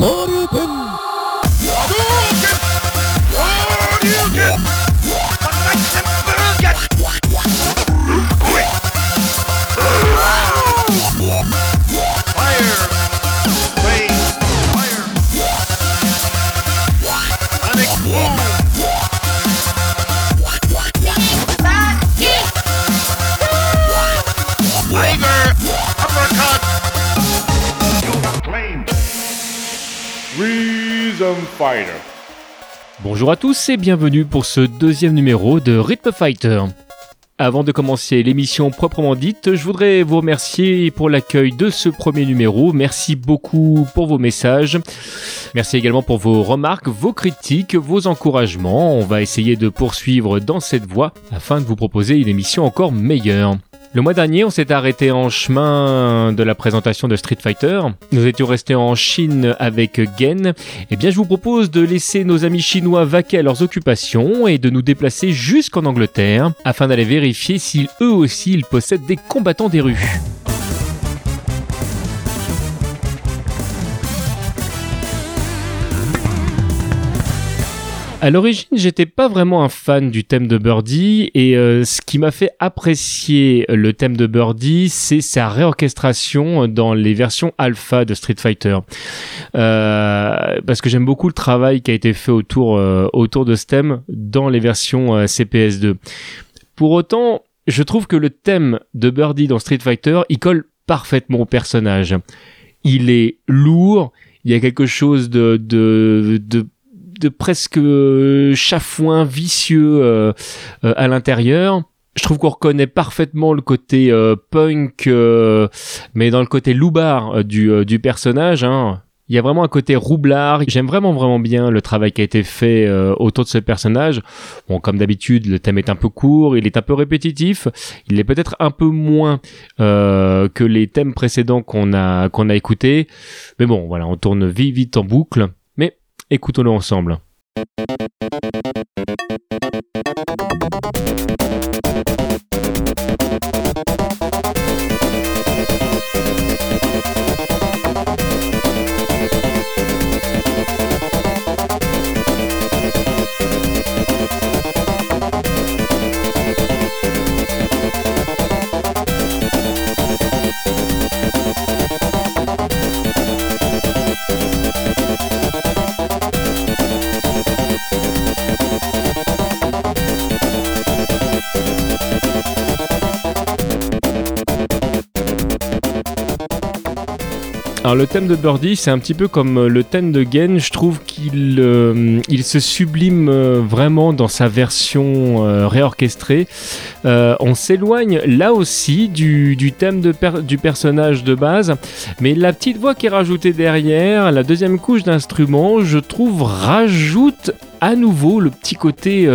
Sarıtın Bonjour à tous et bienvenue pour ce deuxième numéro de Rhythm Fighter. Avant de commencer l'émission proprement dite, je voudrais vous remercier pour l'accueil de ce premier numéro. Merci beaucoup pour vos messages. Merci également pour vos remarques, vos critiques, vos encouragements. On va essayer de poursuivre dans cette voie afin de vous proposer une émission encore meilleure. Le mois dernier, on s'est arrêté en chemin de la présentation de Street Fighter. Nous étions restés en Chine avec Gen. Eh bien, je vous propose de laisser nos amis chinois vaquer à leurs occupations et de nous déplacer jusqu'en Angleterre afin d'aller vérifier si eux aussi possèdent des combattants des rues. À l'origine, j'étais pas vraiment un fan du thème de Birdie et euh, ce qui m'a fait apprécier le thème de Birdie, c'est sa réorchestration dans les versions alpha de Street Fighter. Euh, parce que j'aime beaucoup le travail qui a été fait autour, euh, autour de ce thème dans les versions CPS2. Pour autant, je trouve que le thème de Birdie dans Street Fighter, il colle parfaitement au personnage. Il est lourd, il y a quelque chose de, de, de de presque euh, chafouin vicieux euh, euh, à l'intérieur. Je trouve qu'on reconnaît parfaitement le côté punk, mais dans le côté loupard du, du personnage. Hein. Il y a vraiment un côté roublard. J'aime vraiment vraiment bien le travail qui a été fait autour de ce personnage. Bon, comme d'habitude, le thème est un peu court, il est un peu répétitif. Il est peut-être un peu moins que les thèmes précédents qu'on a qu'on a écoutés. Mais bon, voilà, on tourne vite vite en boucle. Écoutons-le ensemble. Alors le thème de Birdie, c'est un petit peu comme euh, le thème de Gen. Je trouve qu'il euh, il se sublime euh, vraiment dans sa version réorchestrée. on s'éloigne là aussi du, thème du personnage de base, mais la petite voix qui est rajoutée derrière, la deuxième couche d'instrument, je trouve rajoute à nouveau le petit côté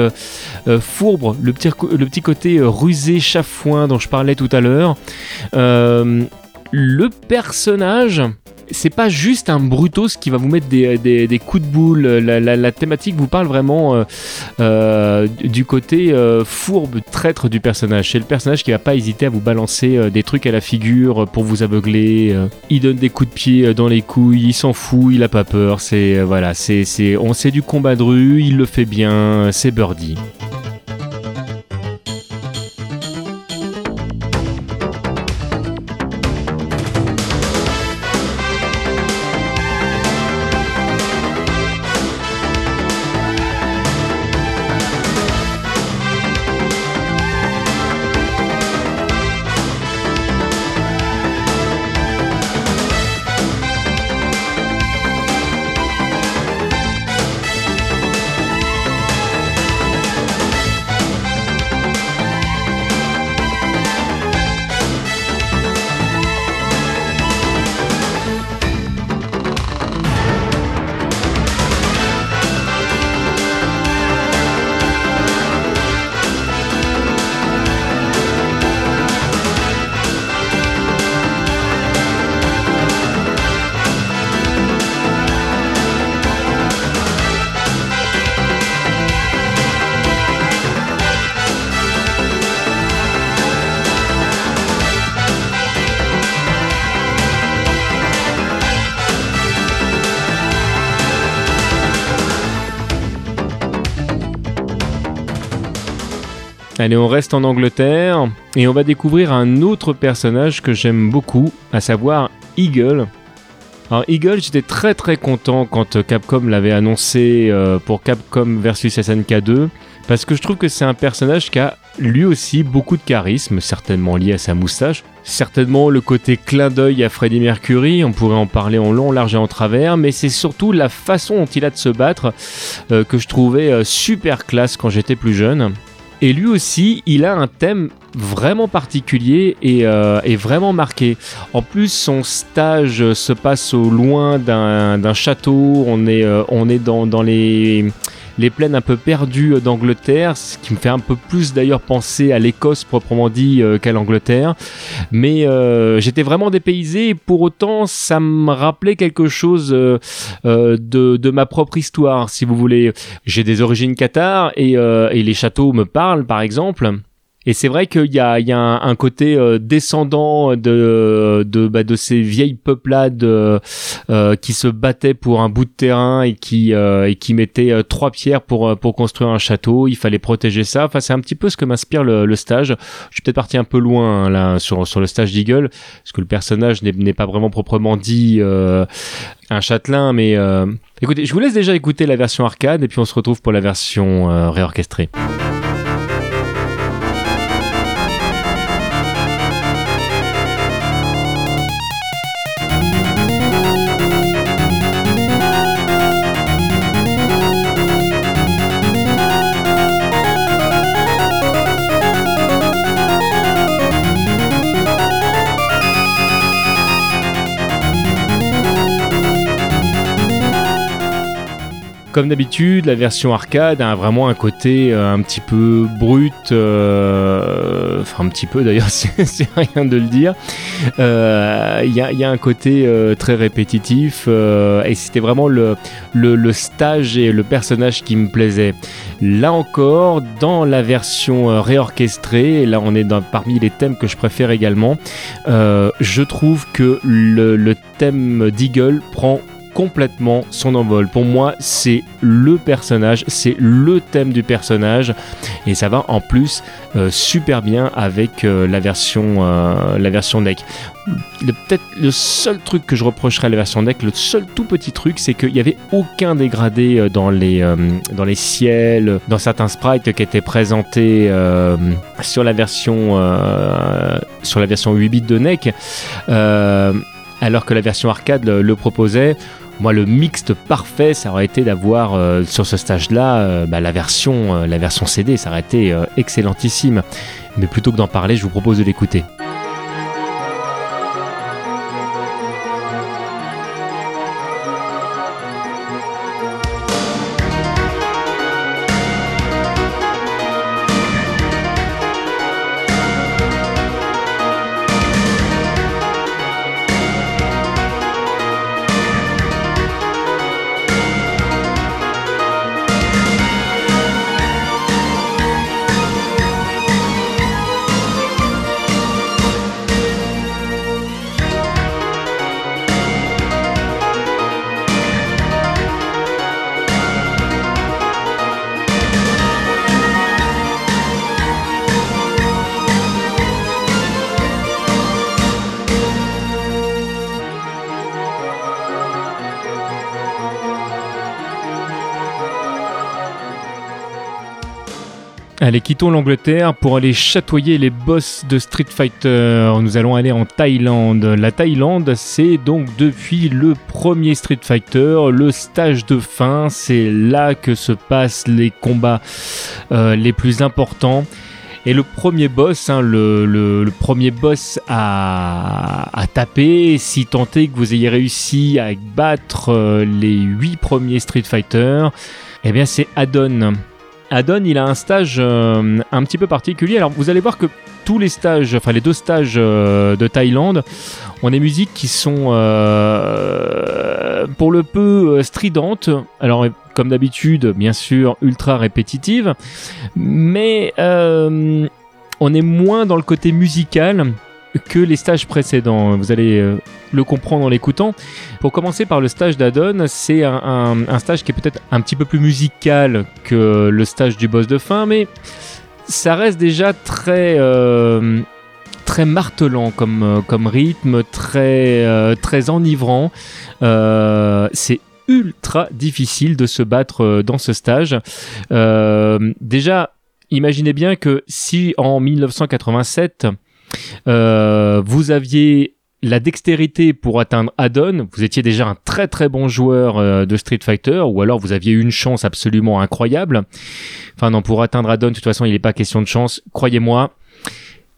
fourbre, le petit, le petit côté rusé, chafouin dont je parlais tout à l'heure le personnage c'est pas juste un brutos qui va vous mettre des, coups de boule. La, thématique vous parle vraiment euh, euh, du côté euh, fourbe, traître du personnage. C'est le personnage qui va pas hésiter à vous balancer des trucs à la figure pour vous aveugler. il donne des coups de pied dans les couilles, il s'en fout, il a pas peur. C'est voilà, c'est on sait du combat de rue, il le fait bien, c'est Birdie. Allez, on reste en Angleterre et on va découvrir un autre personnage que j'aime beaucoup, à savoir Eagle. Alors Eagle, j'étais très très content quand Capcom l'avait annoncé euh, pour Capcom versus SNK 2 parce que je trouve que c'est un personnage qui a lui aussi beaucoup de charisme, certainement lié à sa moustache, certainement le côté clin d'œil à Freddie Mercury, on pourrait en parler en long, large et en travers, mais c'est surtout la façon dont il a de se battre euh, que je trouvais euh, super classe quand j'étais plus jeune. Et lui aussi, il a un thème vraiment particulier et, euh, vraiment marqué. En plus, son stage se passe au loin d'un château. On est, on est dans, dans les les plaines un peu perdues d'Angleterre, ce qui me fait un peu plus d'ailleurs penser à l'Écosse proprement dit euh, qu'à l'Angleterre. Mais euh, j'étais vraiment dépaysé et pour autant ça me rappelait quelque chose euh, de, ma propre histoire, si vous voulez. J'ai des origines cathares et les châteaux me parlent par exemple. Et c'est vrai qu'il y a, un, côté euh, descendant de, de, bah, de ces vieilles peuplades euh, euh, qui se battaient pour un bout de terrain et qui, et qui mettaient trois pierres pour, construire un château. Il fallait protéger ça. Enfin, c'est un petit peu ce que m'inspire le, stage. Je suis peut-être parti un peu loin hein, sur le stage d'Eagle, parce que le personnage n'est pas vraiment proprement dit un châtelain, mais écoutez, je vous laisse déjà écouter la version arcade et puis on se retrouve pour la version réorchestrée. Comme d'habitude, la version arcade a vraiment un côté euh, un petit peu brut, euh, enfin un petit peu d'ailleurs, c'est rien de le dire. Euh, il y, a, un côté très répétitif et c'était vraiment le, le, stage et le personnage qui me plaisait. Là encore, dans la version réorchestrée, et là on est parmi les thèmes que je préfère également, je trouve que le, le thème d'Eagle prend complètement son envol. Pour moi, c'est le personnage, c'est le thème du personnage et ça va en plus euh, super bien avec euh, la version euh, la version deck. Le seul truc que je reprocherais à la version deck, le seul tout petit truc, c'est qu'il n'y avait aucun dégradé dans les, dans les ciels, dans certains sprites qui étaient présentés sur la version sur la version 8 bits de NEC alors que la version arcade le proposait. Moi, le mixte parfait, ça aurait été d'avoir euh, sur ce stage-là euh, bah, la, version, euh, la version CD, ça aurait été excellentissime. Mais plutôt que d'en parler, je vous propose de l'écouter. Allez, quittons l'Angleterre pour aller chatoyer les boss de Street Fighter. Nous allons aller en Thaïlande. La Thaïlande, c'est donc depuis le premier Street Fighter, le stage de fin. C'est là que se passent les combats euh, les plus importants. Et le premier boss, hein, le, premier boss à, taper, si tant est que vous ayez réussi à battre euh, les 8 premiers Street Fighter, eh bien c'est Adon. Adon, il a un stage euh, un petit peu particulier. Alors, vous allez voir que tous les stages, enfin les deux stages euh, de Thaïlande, ont des musiques qui sont euh, pour le peu stridentes. Alors, comme d'habitude, bien sûr, ultra répétitives, mais on est moins dans le côté musical que les stages précédents. Vous allez le comprendre en l'écoutant. Pour commencer par le stage d'Adon, c'est un, stage qui est peut-être un petit peu plus musical que le stage du boss de fin, mais ça reste déjà très euh, martelant comme, euh, comme rythme, très, euh, très enivrant. c'est ultra difficile de se battre dans ce stage. déjà, imaginez bien que si en 1987, vous aviez la dextérité pour atteindre Addon, vous étiez déjà un très très bon joueur euh, de Street Fighter, ou alors vous aviez une chance absolument incroyable. Enfin non, pour atteindre Addon, de toute façon, il n'est pas question de chance, croyez-moi.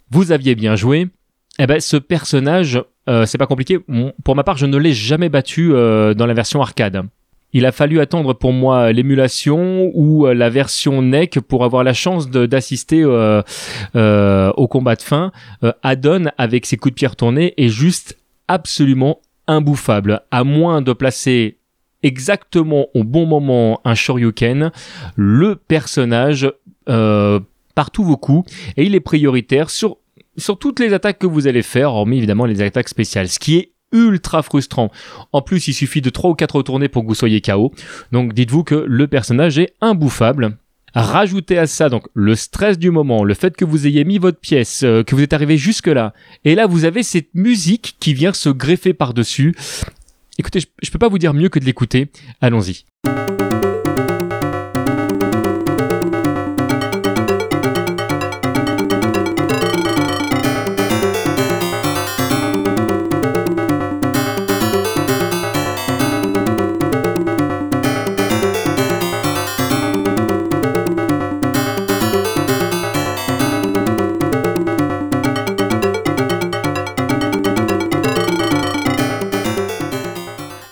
Vous aviez bien joué. Eh ben, ce personnage, euh, c'est pas compliqué. Pour ma part, je ne l'ai jamais battu euh, dans la version arcade. Il a fallu attendre pour moi l'émulation ou euh, la version NEC pour avoir la chance d'assister euh, euh, au combat de fin. Adon, avec ses coups de pierre tournés, est juste absolument imbouffable. À moins de placer exactement au bon moment un Shoryuken, le personnage part tous vos coups et il est prioritaire sur sur toutes les attaques que vous allez faire, hormis évidemment les attaques spéciales, ce qui est ultra frustrant. En plus, il suffit de 3 ou 4 retournées pour que vous soyez KO. Donc dites-vous que le personnage est imbouffable. Rajoutez à ça donc le stress du moment, le fait que vous ayez mis votre pièce, euh, que vous êtes arrivé jusque là, et là vous avez cette musique qui vient se greffer par-dessus. Écoutez, je, je peux pas vous dire mieux que de l'écouter. Allons-y.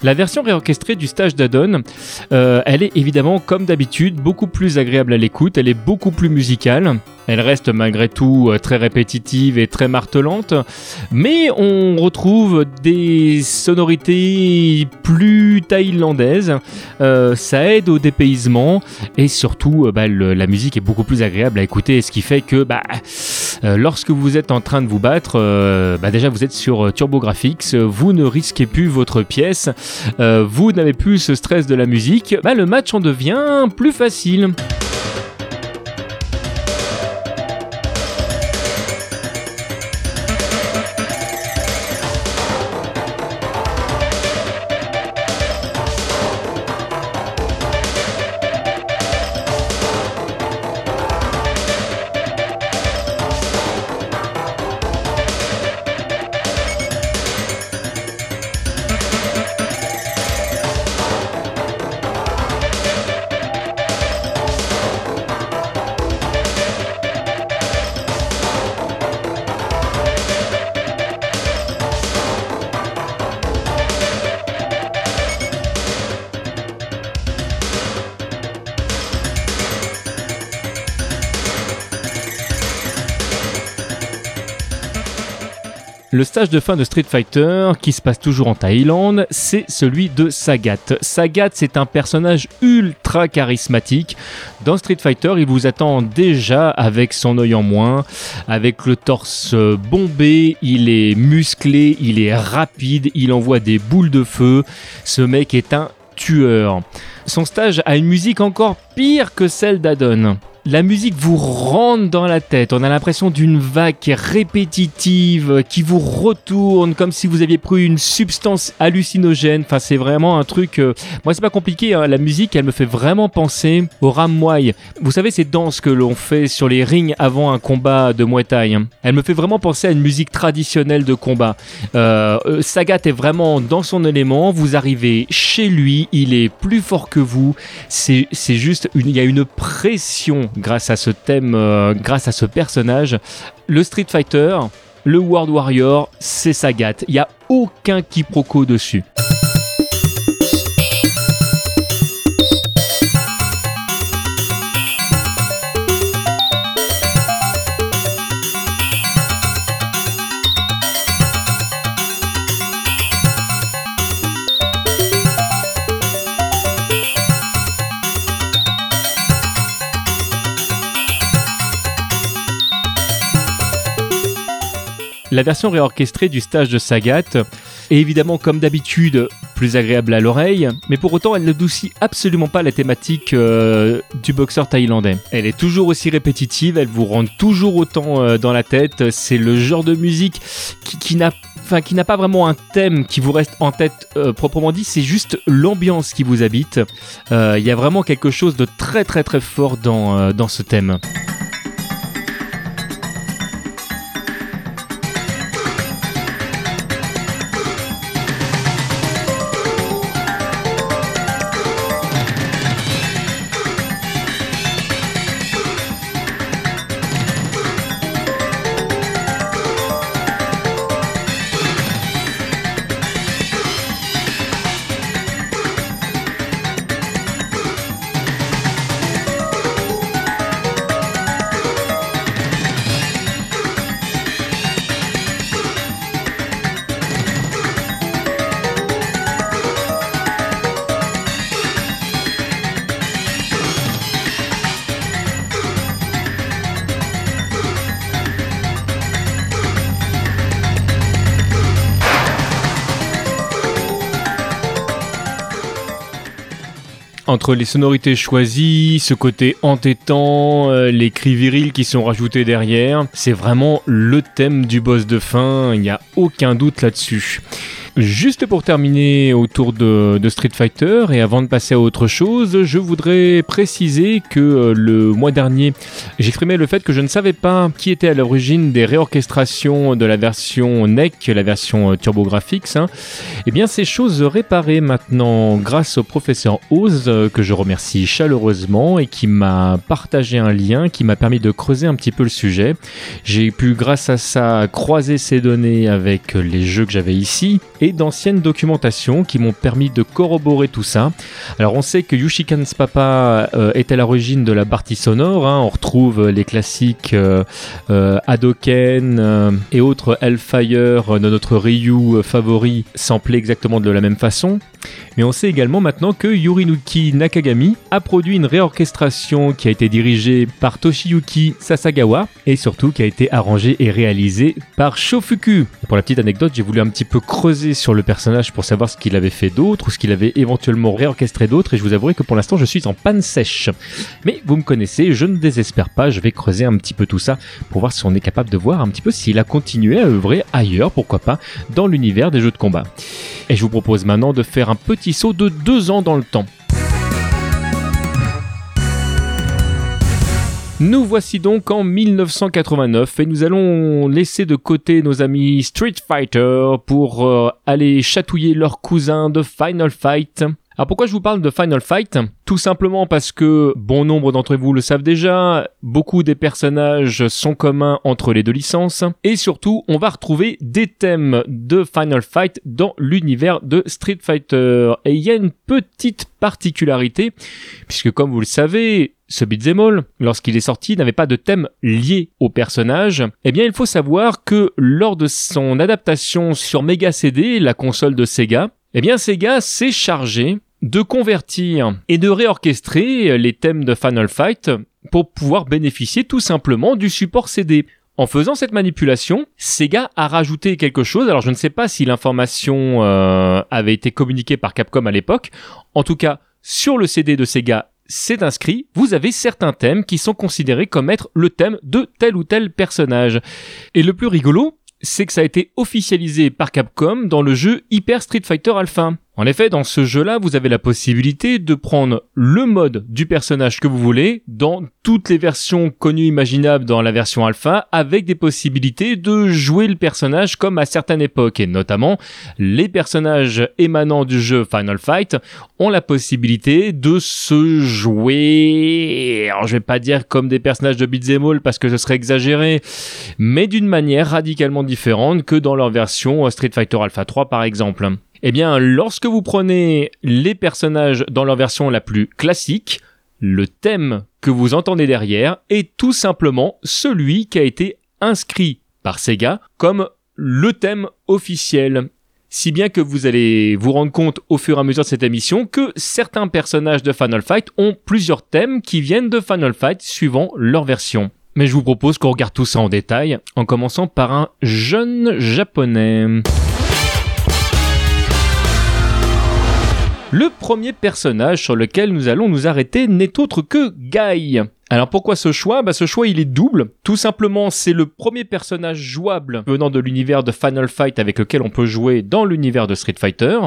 La version réorchestrée du stage d'Adon, euh, elle est évidemment comme d'habitude beaucoup plus agréable à l'écoute, elle est beaucoup plus musicale. Elle reste malgré tout euh, très répétitive et très martelante, mais on retrouve des sonorités plus thaïlandaises. Euh, ça aide au dépaysement. Et surtout, euh, bah, la musique est beaucoup plus agréable à écouter, ce qui fait que bah, lorsque vous êtes en train de vous battre, bah, déjà vous êtes sur TurboGrafx, vous ne risquez plus votre pièce, vous n'avez plus ce stress de la musique, le match en devient plus facile. Le stage de fin de Street Fighter, qui se passe toujours en Thaïlande, c'est celui de Sagat. Sagat, c'est un personnage ultra charismatique. Dans Street Fighter, il vous attend déjà avec son œil en moins, avec le torse bombé, il est musclé, il est rapide, il envoie des boules de feu. Ce mec est un tueur. Son stage a une musique encore pire que celle d'Adon la musique vous rentre dans la tête. On a l'impression d'une vague répétitive, qui vous retourne comme si vous aviez pris une substance hallucinogène. Enfin, c'est vraiment un truc. Euh, moi, c'est pas compliqué. Hein. La musique, elle me fait vraiment penser au ramway. Vous savez ces danses que l'on fait sur les rings avant un combat de Muay Thai. Hein. Elle me fait vraiment penser à une musique traditionnelle de combat. Euh, euh, Sagat est vraiment dans son élément. Vous arrivez chez lui, il est plus fort que vous. C'est juste, il y a une pression grâce à ce thème, euh, grâce à ce personnage. Le Street Fighter, le World Warrior, c'est Sagat. Il n'y a aucun quiproquo dessus. La version réorchestrée du stage de Sagat est évidemment comme d'habitude plus agréable à l'oreille, mais pour autant elle n'adoucit absolument pas la thématique euh, du boxeur thaïlandais. Elle est toujours aussi répétitive, elle vous rend toujours autant euh, dans la tête, c'est le genre de musique qui, n'a pas vraiment un thème qui vous reste en tête euh, proprement dit, c'est juste l'ambiance qui vous habite. Il y a vraiment quelque chose de très très très fort dans ce thème. Entre les sonorités choisies, ce côté entêtant, euh, les cris virils qui sont rajoutés derrière, c'est vraiment le thème du boss de fin, il n'y a aucun doute là-dessus. Juste pour terminer autour de, Street Fighter et avant de passer à autre chose, je voudrais préciser que euh, le mois dernier, j'exprimais le fait que je ne savais pas qui était à l'origine des réorchestrations de la version NEC, la version euh, TurboGrafx. Hein. Eh bien, ces choses réparées maintenant grâce au professeur Oz, euh, que je remercie chaleureusement et qui m'a partagé un lien qui m'a permis de creuser un petit peu le sujet. J'ai pu, grâce à ça, croiser ces données avec les jeux que j'avais ici et d'anciennes documentations qui m'ont permis de corroborer tout ça. Alors on sait que Yushikan's Papa euh, est à l'origine de la partie sonore, hein. on retrouve les classiques euh, euh, Hadoken et autres Hellfire de notre Ryu favori samplés exactement de la même façon. Mais on sait également maintenant que Yurinuki Nakagami a produit une réorchestration qui a été dirigée par Toshiyuki Sasagawa et surtout qui a été arrangée et réalisée par Shofuku. Pour la petite anecdote, j'ai voulu un petit peu creuser sur le personnage pour savoir ce qu'il avait fait d'autre ou ce qu'il avait éventuellement réorchestré d'autre et je vous avouerai que pour l'instant je suis en panne sèche. Mais vous me connaissez, je ne désespère pas, je vais creuser un petit peu tout ça pour voir si on est capable de voir un petit peu s'il a continué à œuvrer ailleurs, pourquoi pas, dans l'univers des jeux de combat. Et je vous propose maintenant de faire un petit saut de deux ans dans le temps. Nous voici donc en 1989 et nous allons laisser de côté nos amis Street Fighter pour euh, aller chatouiller leurs cousins de Final Fight. Alors pourquoi je vous parle de Final Fight? Tout simplement parce que bon nombre d'entre vous le savent déjà, beaucoup des personnages sont communs entre les deux licences et surtout on va retrouver des thèmes de Final Fight dans l'univers de Street Fighter. Et il y a une petite particularité puisque comme vous le savez, ce beat'em all, lorsqu'il est sorti, n'avait pas de thème lié au personnage. Eh bien, il faut savoir que lors de son adaptation sur Mega CD, la console de Sega, eh bien, Sega s'est chargé de convertir et de réorchestrer les thèmes de Final Fight pour pouvoir bénéficier tout simplement du support CD. En faisant cette manipulation, Sega a rajouté quelque chose. Alors je ne sais pas si l'information euh, avait été communiquée par Capcom à l'époque. En tout cas, sur le CD de Sega, c'est inscrit, vous avez certains thèmes qui sont considérés comme être le thème de tel ou tel personnage. Et le plus rigolo, c'est que ça a été officialisé par Capcom dans le jeu Hyper Street Fighter Alpha. En effet, dans ce jeu-là, vous avez la possibilité de prendre le mode du personnage que vous voulez dans toutes les versions connues imaginables dans la version alpha avec des possibilités de jouer le personnage comme à certaines époques et notamment les personnages émanant du jeu Final Fight ont la possibilité de se jouer alors je vais pas dire comme des personnages de beat'em all parce que ce serait exagéré mais d'une manière radicalement différente que dans leur version Street Fighter Alpha 3 par exemple. Eh bien, lorsque vous prenez les personnages dans leur version la plus classique, le thème que vous entendez derrière est tout simplement celui qui a été inscrit par Sega comme le thème officiel. Si bien que vous allez vous rendre compte au fur et à mesure de cette émission que certains personnages de Final Fight ont plusieurs thèmes qui viennent de Final Fight suivant leur version. Mais je vous propose qu'on regarde tout ça en détail, en commençant par un jeune japonais. Le premier personnage sur lequel nous allons nous arrêter n'est autre que Guy. Alors pourquoi ce choix? Bah Ce choix il est double. Tout simplement c'est le premier personnage jouable venant de l'univers de Final Fight avec lequel on peut jouer dans l'univers de Street Fighter.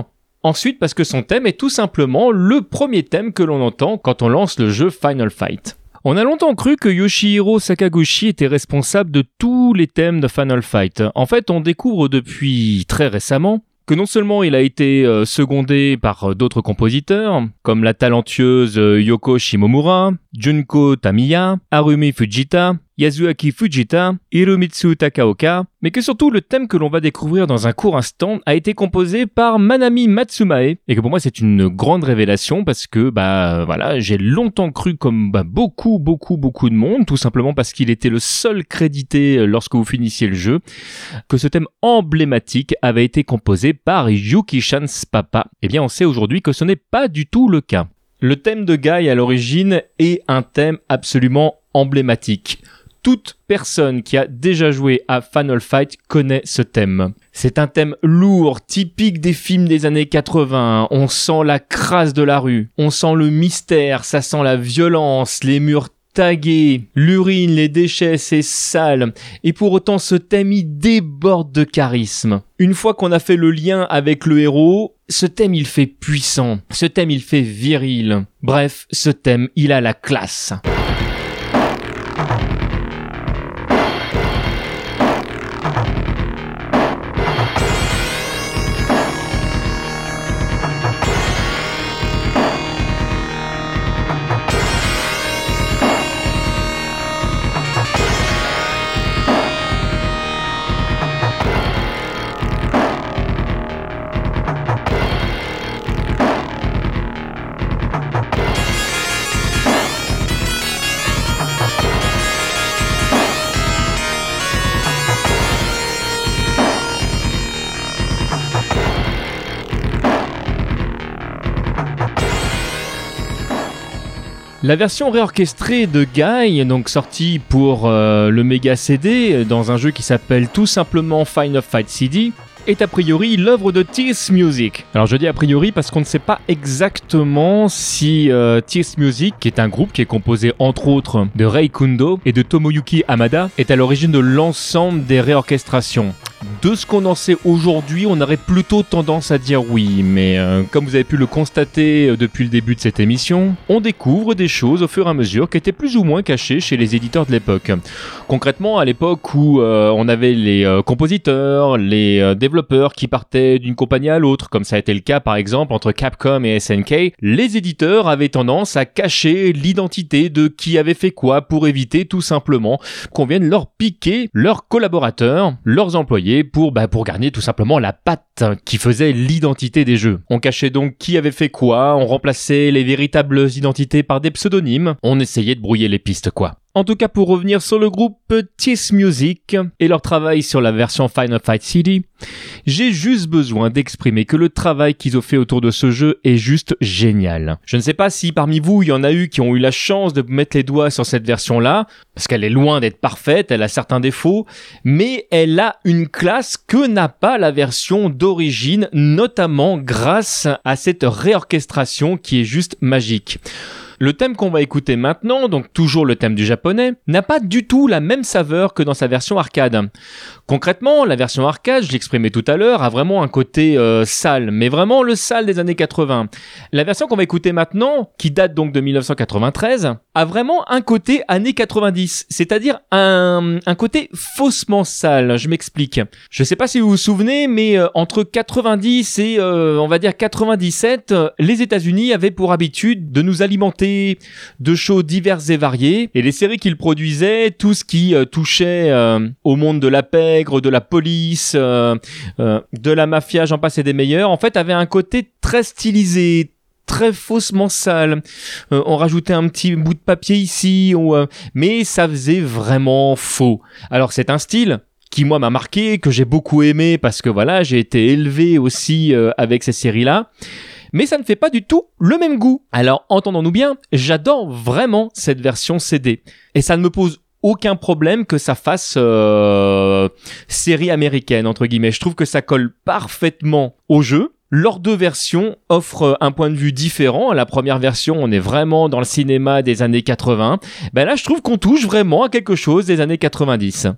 Ensuite parce que son thème est tout simplement le premier thème que l'on entend quand on lance le jeu Final Fight. On a longtemps cru que Yoshihiro Sakaguchi était responsable de tous les thèmes de Final Fight. En fait, on découvre depuis très récemment que non seulement il a été euh, secondé par euh, d'autres compositeurs, comme la talentueuse euh, Yoko Shimomura, Junko Tamiya, Harumi Fujita, Yasuaki Fujita, Hiromitsu Takaoka, mais que surtout le thème que l'on va découvrir dans un court instant a été composé par Manami Matsumae, et que pour moi c'est une grande révélation parce que bah voilà j'ai longtemps cru comme bah, beaucoup beaucoup beaucoup de monde, tout simplement parce qu'il était le seul crédité lorsque vous finissiez le jeu, que ce thème emblématique avait été composé par Yuki Shan's papa. Eh bien on sait aujourd'hui que ce n'est pas du tout le cas. Le thème de Guy à l'origine est un thème absolument emblématique toute personne qui a déjà joué à Final Fight connaît ce thème. C'est un thème lourd, typique des films des années 80. On sent la crasse de la rue, on sent le mystère, ça sent la violence, les murs tagués, l'urine, les déchets, c'est sale. Et pour autant, ce thème, il déborde de charisme. Une fois qu'on a fait le lien avec le héros, ce thème, il fait puissant. Ce thème, il fait viril. Bref, ce thème, il a la classe. La version réorchestrée de Guy, donc sortie pour euh, le Mega CD dans un jeu qui s'appelle tout simplement Final Fight CD, est a priori l'œuvre de Tears Music. Alors je dis a priori parce qu'on ne sait pas exactement si euh, Tears Music, qui est un groupe qui est composé entre autres de Rei Kundo et de Tomoyuki Hamada, est à l'origine de l'ensemble des réorchestrations. De ce qu'on en sait aujourd'hui, on aurait plutôt tendance à dire oui, mais euh, comme vous avez pu le constater euh, depuis le début de cette émission, on découvre des choses au fur et à mesure qui étaient plus ou moins cachées chez les éditeurs de l'époque. Concrètement, à l'époque où euh, on avait les compositeurs, les développeurs qui partaient d'une compagnie à l'autre, comme ça a été le cas par exemple entre Capcom et SNK, les éditeurs avaient tendance à cacher l'identité de qui avait fait quoi pour éviter tout simplement qu'on vienne leur piquer leurs collaborateurs, leurs employés pour, bah, pour garder tout simplement la patte qui faisait l'identité des jeux. On cachait donc qui avait fait quoi, on remplaçait les véritables identités par des pseudonymes, on essayait de brouiller les pistes quoi. En tout cas, pour revenir sur le groupe Tiss Music et leur travail sur la version Final Fight City, j'ai juste besoin d'exprimer que le travail qu'ils ont fait autour de ce jeu est juste génial. Je ne sais pas si parmi vous il y en a eu qui ont eu la chance de mettre les doigts sur cette version-là, parce qu'elle est loin d'être parfaite, elle a certains défauts, mais elle a une classe que n'a pas la version d'origine, notamment grâce à cette réorchestration qui est juste magique. Le thème qu'on va écouter maintenant, donc toujours le thème du japonais, n'a pas du tout la même saveur que dans sa version arcade. Concrètement, la version arcade, je l'exprimais tout à l'heure, a vraiment un côté euh, sale, mais vraiment le sale des années 80. La version qu'on va écouter maintenant, qui date donc de 1993, a vraiment un côté années 90, c'est-à-dire un, côté faussement sale. Je m'explique. Je sais pas si vous vous souvenez, mais euh, entre 90 et euh, on va dire 97, les États-Unis avaient pour habitude de nous alimenter de shows divers et variés. Et les séries qu'il produisait, tout ce qui euh, touchait euh, au monde de la pègre, de la police, euh, de la mafia, j'en passais des meilleurs, en fait, avait un côté très stylisé, très faussement sale. on rajoutait un petit bout de papier ici, mais ça faisait vraiment faux. Alors c'est un style qui moi m'a marqué, que j'ai beaucoup aimé parce que voilà, j'ai été élevé aussi avec ces séries-là mais ça ne fait pas du tout le même goût. Alors entendons-nous bien, j'adore vraiment cette version CD. Et ça ne me pose aucun problème que ça fasse euh, série américaine entre guillemets. Je trouve que ça colle parfaitement au jeu. Leurs deux versions offrent un point de vue différent. La première version, on est vraiment dans le cinéma des années 80. Ben là, je trouve qu'on touche vraiment à quelque chose des années 90.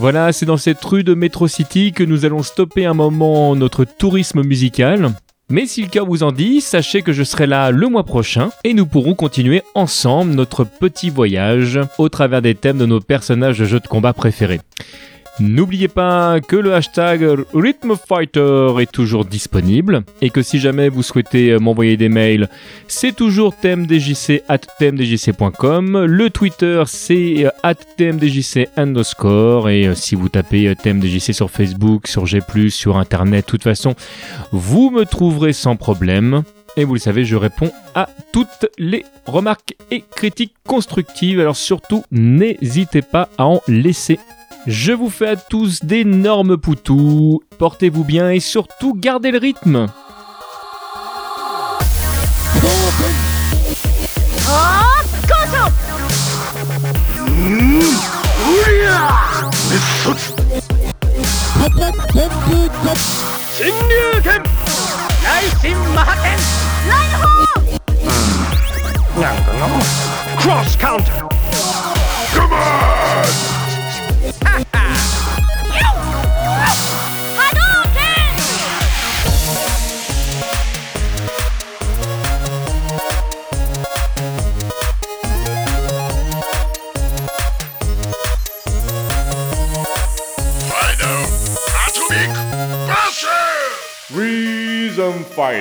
Voilà, c'est dans cette rue de Metro City que nous allons stopper un moment notre tourisme musical. Mais si le cœur vous en dit, sachez que je serai là le mois prochain et nous pourrons continuer ensemble notre petit voyage au travers des thèmes de nos personnages de jeux de combat préférés. N'oubliez pas que le hashtag RhythmFighter est toujours disponible et que si jamais vous souhaitez m'envoyer des mails, c'est toujours thèmedjc at thèmedjc.com. Le Twitter c'est at thèmedjc underscore et euh, si vous tapez thèmedjc sur Facebook, sur G+, sur internet, de toute façon, vous me trouverez sans problème. Et vous le savez, je réponds à toutes les remarques et critiques constructives. Alors surtout, n'hésitez pas à en laisser je vous fais à tous d'énormes poutous, portez-vous bien et surtout gardez le rythme.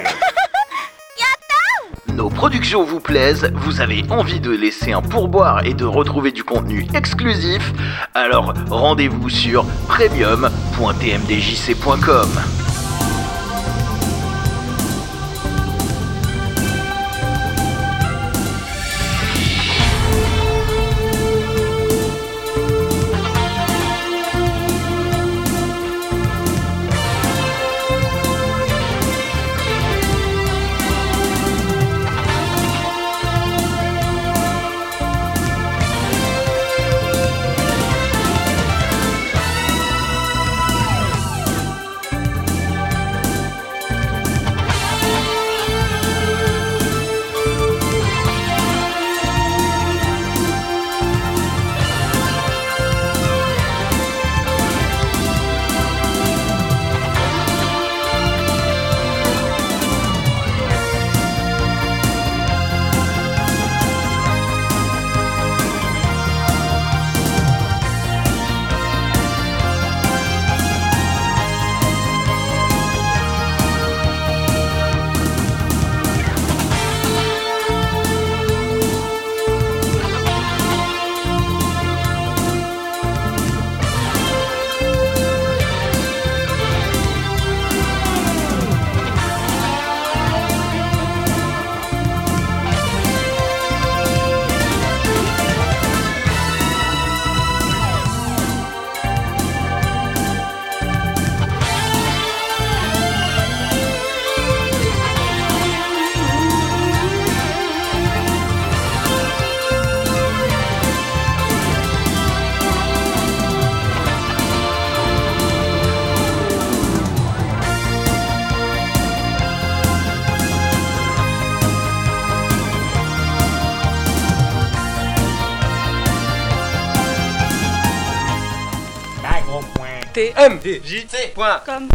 Nos productions vous plaisent, vous avez envie de laisser un pourboire et de retrouver du contenu exclusif, alors rendez-vous sur premium.tmdjc.com. M D J C. comme